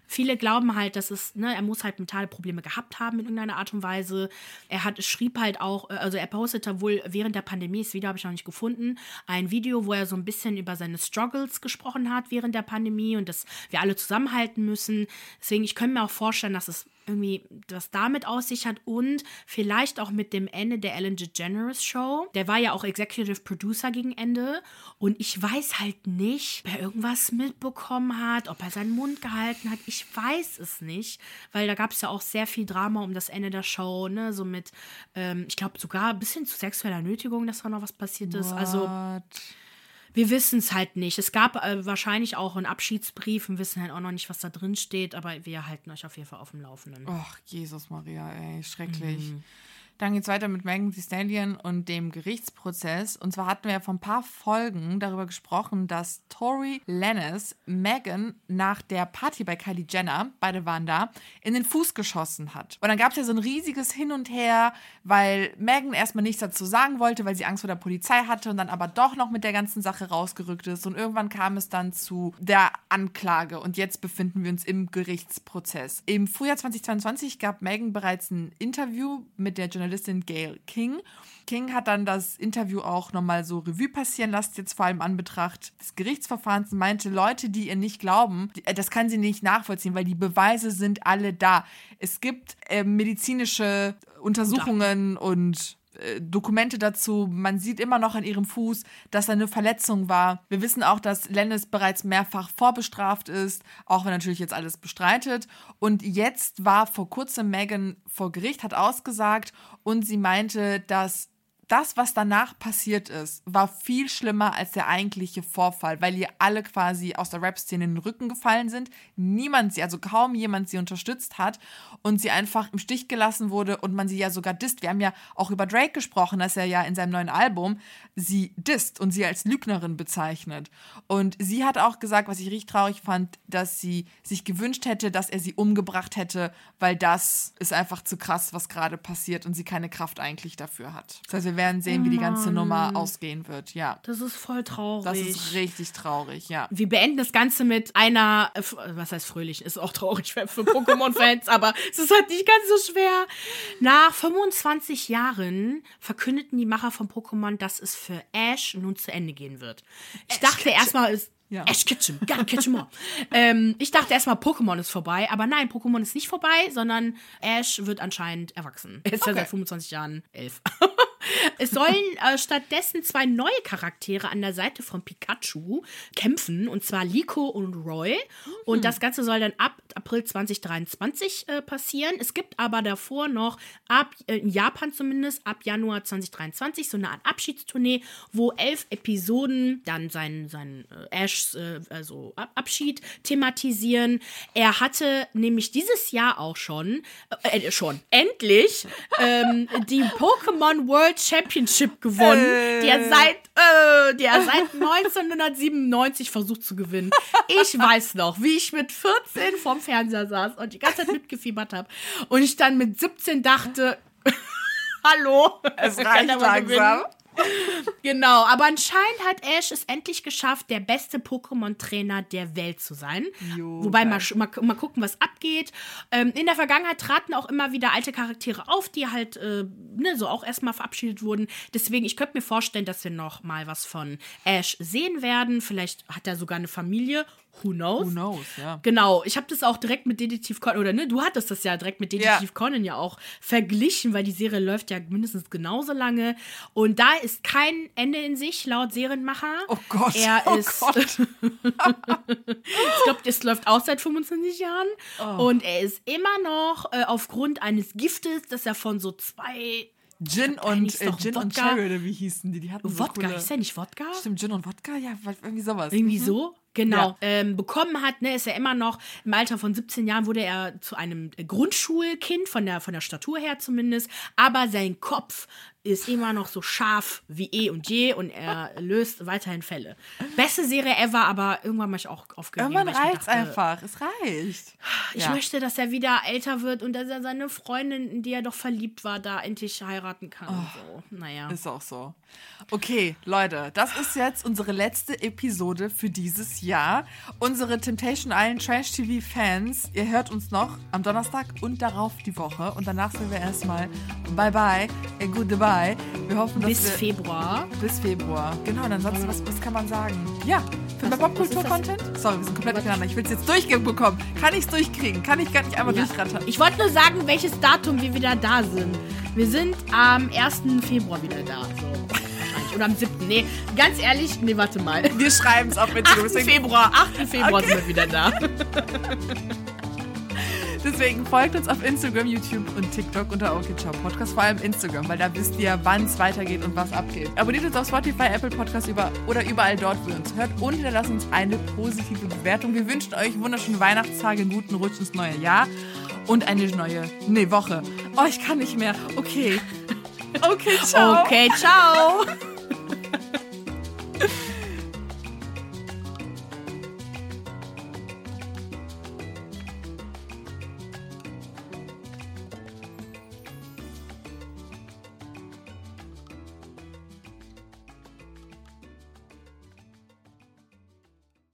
Viele glauben halt, dass es, ne, er muss halt mentale Probleme gehabt haben in irgendeiner Art und Weise. Er hat, schrieb halt auch, äh, also er postete wohl während der Pandemie, das Video habe ich noch nicht gefunden, ein Video, wo er so ein bisschen über seine Struggles gesprochen hat während der Pandemie und dass wir alle zusammenhalten müssen. Deswegen, ich könnte mir auch vorstellen, dass es irgendwie was damit aus sich hat und vielleicht auch mit dem Ende der Ellen DeGeneres Show. Der war ja auch Executive Producer gegen Ende und ich weiß halt nicht, ob er irgendwas mitbekommen hat, ob er seinen Mund gehalten hat. Ich weiß es nicht, weil da gab es ja auch sehr viel Drama um das Ende der Show, ne, so mit, ähm, ich glaube sogar ein bisschen zu sexueller Nötigung, dass da noch was passiert ist. Also What? wir wissen es halt nicht. Es gab äh, wahrscheinlich auch einen Abschiedsbrief und wissen halt auch noch nicht, was da drin steht, aber wir halten euch auf jeden Fall auf dem Laufenden. Ach, Jesus Maria, ey, schrecklich. Dann geht's weiter mit Megan Thee Stallion und dem Gerichtsprozess. Und zwar hatten wir ja vor ein paar Folgen darüber gesprochen, dass Tori Lennis Megan nach der Party bei Kylie Jenner, beide waren da, in den Fuß geschossen hat. Und dann gab es ja so ein riesiges Hin und Her, weil Megan erstmal nichts dazu sagen wollte, weil sie Angst vor der Polizei hatte und dann aber doch noch mit der ganzen Sache rausgerückt ist. Und irgendwann kam es dann zu der Anklage. Und jetzt befinden wir uns im Gerichtsprozess. Im Frühjahr 2022 gab Megan bereits ein Interview mit der Journalistin Gail King. King hat dann das Interview auch nochmal so Revue passieren lassen, jetzt vor allem an Betracht des Gerichtsverfahrens, und meinte, Leute, die ihr nicht glauben, äh, das kann sie nicht nachvollziehen, weil die Beweise sind alle da. Es gibt äh, medizinische Untersuchungen und äh, Dokumente dazu. Man sieht immer noch an ihrem Fuß, dass da eine Verletzung war. Wir wissen auch, dass Lennis bereits mehrfach vorbestraft ist, auch wenn natürlich jetzt alles bestreitet. Und jetzt war vor kurzem Megan vor Gericht, hat ausgesagt und sie meinte, dass das, was danach passiert ist, war viel schlimmer als der eigentliche Vorfall, weil ihr alle quasi aus der Rap-Szene in den Rücken gefallen sind. Niemand sie, also kaum jemand sie unterstützt hat und sie einfach im Stich gelassen wurde und man sie ja sogar disst. Wir haben ja auch über Drake gesprochen, dass er ja in seinem neuen Album sie disst und sie als Lügnerin bezeichnet. Und sie hat auch gesagt, was ich richtig traurig fand, dass sie sich gewünscht hätte, dass er sie umgebracht hätte, weil das ist einfach zu krass, was gerade passiert und sie keine Kraft eigentlich dafür hat. Das heißt, wir werden sehen, wie die ganze Nummer ausgehen wird. Ja. Das ist voll traurig. Das ist richtig traurig, ja. wir beenden das Ganze mit einer, äh, was heißt fröhlich, ist auch traurig für, für Pokémon-Fans, aber es ist halt nicht ganz so schwer. Nach 25 Jahren verkündeten die Macher von Pokémon, dass es für Ash nun zu Ende gehen wird. Ich dachte erstmal, es Ja. Ash Ketchum, gotta catch all. ähm, ich dachte erstmal, Pokémon ist vorbei, aber nein, Pokémon ist nicht vorbei, sondern Ash wird anscheinend erwachsen. Er ist ja Okay. seit 25 Jahren elf. Es sollen äh, stattdessen zwei neue Charaktere an der Seite von Pikachu kämpfen, und zwar Liko und Roy. Und das Ganze soll dann ab April 2023 äh, passieren. Es gibt aber davor noch, ab äh, in Japan zumindest, ab Januar 2023 so eine Art Abschiedstournee, wo elf Episoden dann seinen, seinen äh, Ashs äh, also Ab Abschied thematisieren. Er hatte nämlich dieses Jahr auch schon, äh, äh, schon, endlich ähm, die Pokémon World Championship gewonnen, die er seit, äh, die er seit 1997 versucht zu gewinnen. Ich weiß noch, wie ich mit 14 vorm Fernseher saß und die ganze Zeit mitgefiebert habe und ich dann mit 17 dachte, hallo, Es reicht mal gewinnen? Genau, aber anscheinend hat Ash es endlich geschafft, der beste Pokémon-Trainer der Welt zu sein. Jo, Wobei, mal, mal, mal gucken, was abgeht. Ähm, in der Vergangenheit traten auch immer wieder alte Charaktere auf, die halt äh, ne, so auch erstmal verabschiedet wurden. Deswegen, ich könnte mir vorstellen, dass wir noch mal was von Ash sehen werden. Vielleicht hat er sogar eine Familie. Who knows? Who knows, ja. Genau, ich habe das auch direkt mit Detektiv Conan, oder ne, du hattest das ja direkt mit Detektiv Ja. Conan ja auch verglichen, weil die Serie läuft ja mindestens genauso lange. Und da ist kein Ende in sich, laut Serienmacher. Oh Gott, Er oh ist. Gott. ich glaube, das läuft auch seit 25 Jahren. Oh. Und er ist immer noch äh, aufgrund eines Giftes, das er von so zwei. Gin und, äh, Gin und. Cherry, oder wie hießen die? Die hatten so Wodka, coole... ist der nicht Wodka? Stimmt, Gin und Wodka? Ja, irgendwie sowas. Irgendwie so. Genau. Ja. Ähm, bekommen hat, ne, ist er immer noch, im Alter von 17 Jahren wurde er zu einem Grundschulkind, von der, von der Statur her zumindest, aber sein Kopf ist immer noch so scharf wie eh und je und er löst weiterhin Fälle. Beste Serie ever, aber irgendwann mal ich auch aufgegeben. Irgendwann reicht's dachte, einfach. Es reicht. Ich Ja. möchte, dass er wieder älter wird und dass er seine Freundin, in die er doch verliebt war, da endlich heiraten kann. und so. Naja. Ist auch so. Okay, Leute, das ist jetzt unsere letzte Episode für dieses Jahr. Unsere Temptation Island Trash TV Fans, ihr hört uns noch am Donnerstag und darauf die Woche. Und danach sagen wir erstmal Bye bye, äh, goodbye. Wir hoffen, dass Bis wir Februar. bis Februar. Genau, und ansonsten, was, was kann man sagen? Ja, für mehr Popkultur-Content? Sorry, wir sind komplett durcheinander. Ich will es jetzt durchbekommen. Kann ich es durchkriegen? Kann ich gar nicht einmal Ja. durchrattern? Ich wollte nur sagen, welches Datum wir wieder da sind. Wir sind am 1. Februar wieder da. So. Oder am 7. Nee, ganz ehrlich, nee, warte mal. Wir schreiben es auf 8. Instagram. Deswegen, Februar, 8. Februar Okay. sind wir wieder da. deswegen folgt uns auf Instagram, YouTube und TikTok unter OK Ciao Podcast. Vor allem Instagram, weil da wisst ihr, wann es weitergeht und was abgeht. Abonniert uns auf Spotify, Apple Podcast über, oder überall dort, wo ihr uns hört. Und hinterlasst uns eine positive Bewertung. Wir wünschen euch wunderschöne Weihnachtstage, einen guten Rutsch ins neue Jahr und eine neue, nee, Woche. Oh, ich kann nicht mehr. Okay. Okay, ciao. Okay, ciao.